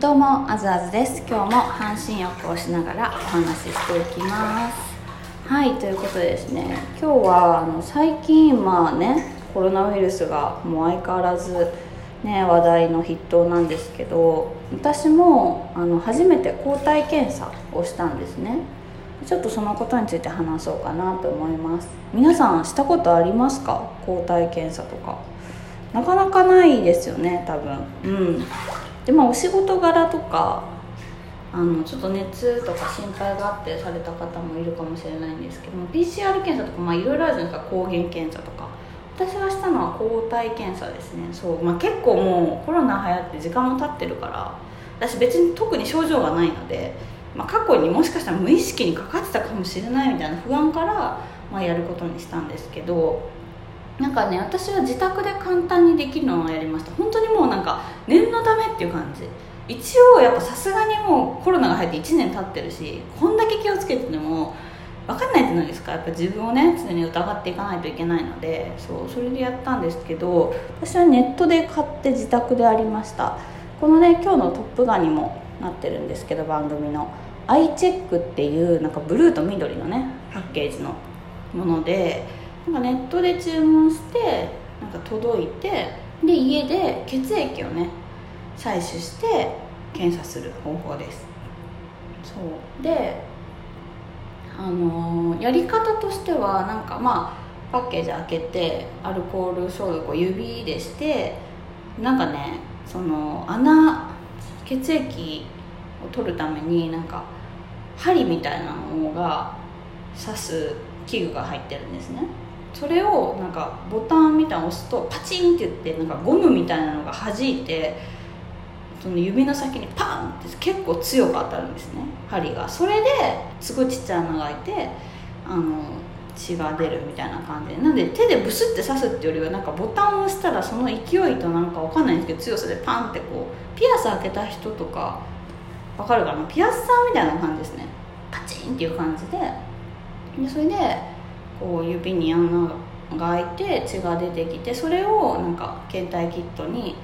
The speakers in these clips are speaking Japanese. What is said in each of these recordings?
どうもあずあずです。今日も半身浴をしながらお話ししていきます。はいということでですね今日はあの最近まあねコロナウイルスがもう相変わらずね話題の筆頭なんですけど私もあの初めて抗体検査をしたんですね。ちょっとそのことについて話そうかなと思います。皆さんしたことありますか？抗体検査とか。なかなかないですよね多分。うん。でまあお仕事柄とかあのちょっと熱とか心配があってされた方もいるかもしれないんですけども PCR 検査とかまあいろいろあるじゃないですか。抗原検査とか。私がしたのは抗体検査ですね。そう、まあ、結構もうコロナ流行って時間も経ってるから私別に特に症状がないので、まあ、過去にもしかしたら無意識にかかってたかもしれないみたいな不安から、まあ、やることにしたんですけどなんかね私は自宅で簡単にできるのをやりました。本当にもうなんか念のためっていう感じ。一応やっぱさすがにもうコロナが入って1年経ってるしこんだけ気をつけてても分かんないじゃないですか？やっぱ自分をね常に疑っていかないといけないのでそうそれでやったんですけど私はネットで買って自宅でありました。このね今日の「トップガン」にもなってるんですけど番組の。アイチェックっていうなんかブルーと緑のねパッケージのものでなんかネットで注文してなんか届いてで家で血液をね採取して検査する方法です。そう。であのー、やり方としてはなんかまあパッケージ開けてアルコール消毒を指でしてなんかねその穴血液を取るためになんか針みたいなのが刺す器具が入ってるんですね。それをなんかボタンみたいなの押すとパチンって言ってなんかゴムみたいなのが弾いてその指の先にパンって結構強く当たるんですね。針が。それですごいちっちゃい穴が開いてあの血が出るみたいな感じで。なんで手でブスって刺すっていうよりはなんかボタンを押したらその勢いとなんかわかんないんですけど強さでパンってこうピアス開けた人とかわかるかな？ピアスさんみたいな感じですね。パチンっていう感じで。でそれでこう指に穴が開いて血が出てきてそれをなんか検体キットに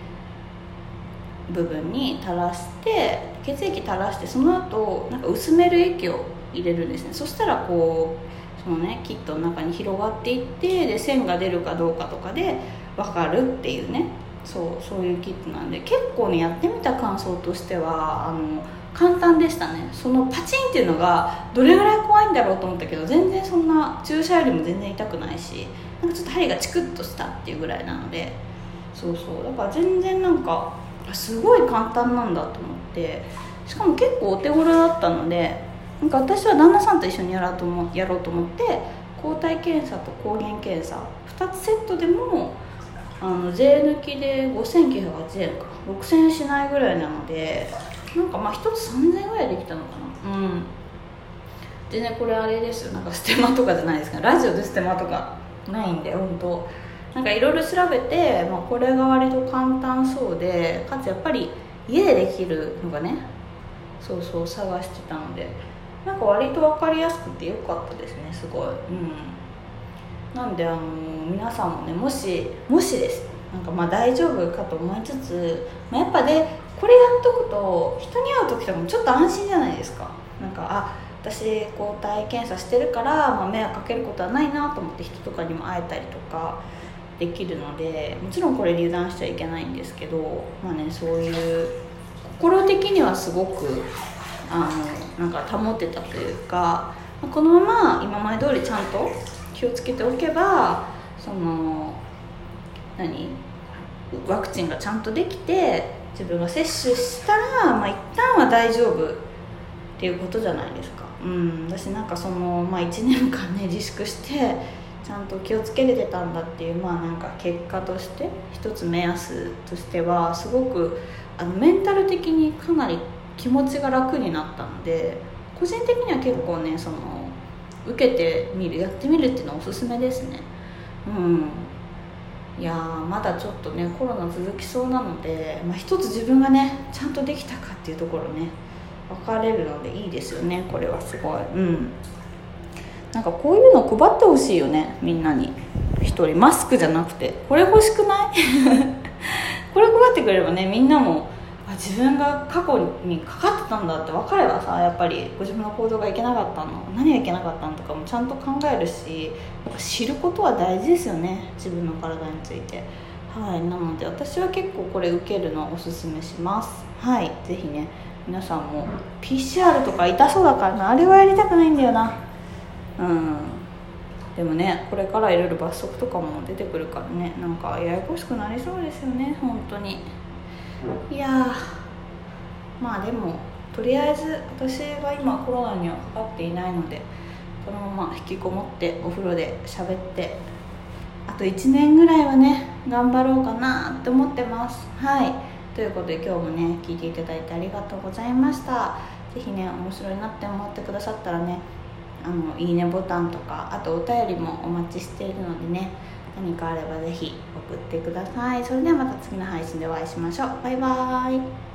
部分に垂らして血液垂らしてその後なんか薄める液を入れるんですね。そしたらこうそのねキットの中に広がっていってで線が出るかどうかとかで分かるっていうね。そうそういうキットなんで結構ねやってみた感想としてはあの簡単でしたね。そのパチンっていうのがどれぐらい怖いんだろうと思ったけど全然そんな注射よりも全然痛くないしなんかちょっと針がチクッとしたっていうぐらいなのでそうそう。だから全然なんかすごい簡単なんだと思ってしかも結構お手頃だったのでなんか私は旦那さんと一緒にやろうと思やろうと思って抗体検査と抗原検査2つセットでもあの税抜きで5980円か6000円しないぐらいなのでなんかまあ1つ3000円ぐらいできたのかな。うん。でねこれあれですよ。なんかステマとかじゃないですか。ラジオでステマとかないんで本当。なんかいろいろ調べて、まあ、これが割と簡単そうでかつやっぱり家でできるのがねそうそう探してたのでなんか割と分かりやすくてよかったですねすごい。うん。なんであの皆さんもねもしもしです。なんかまあ大丈夫かと思いつつ、まあ、やっぱでこれやっとくと人に会う時とかもちょっと安心じゃないですか。なんかあ私抗体検査してるから、まあ、迷惑かけることはないなと思って人とかにも会えたりとか。できるのでもちろんこれ油断しちゃいけないんですけどまあねそういう心的にはすごくあのなんか保ってたというかこのまま今まで通りちゃんと気をつけておけばその何ワクチンがちゃんとできて自分が接種したら、まあ、一旦は大丈夫っていうことじゃないですか。うん、私なんかその、まあ、1年間ね自粛してちゃんと気をつけれてたんだっていうまあなんか結果として一つ目安としてはすごくあのメンタル的にかなり気持ちが楽になったので個人的には結構ねその受けてみるやってみるっていうのはおすすめですね。うん。いやまだちょっとねコロナ続きそうなので、まあ、一つ自分がねちゃんとできたかっていうところね分かれるのでいいですよねこれはすごい。うん。なんかこういうの配ってほしいよねみんなに。1人。マスクじゃなくて。これ欲しくない？これ配ってくれればねみんなも自分が過去にかかってたんだって分かればさやっぱり。ご自分の行動がいけなかったの。何がいけなかったのとかもちゃんと考えるし知ることは大事ですよね自分の体について。はい。なので私は結構これ受けるのおすすめします。はい。是非ね皆さんも PCR とか痛そうだからな。あれはやりたくないんだよな。うん。でもねこれからいろいろ罰則とかも出てくるからねなんかややこしくなりそうですよね本当に。いやまあでもとりあえず私は今コロナにはかかっていないのでこのまま引きこもってお風呂で喋ってあと1年ぐらいはね頑張ろうかなって思ってます。はい。ということで今日もね聞いていただいてありがとうございました。是非ね面白いなって思ってくださったらねあのいいねボタンとかあとお便りもお待ちしているのでね何かあればぜひ送ってください。それではまた次の配信でお会いしましょう。バイバーイ。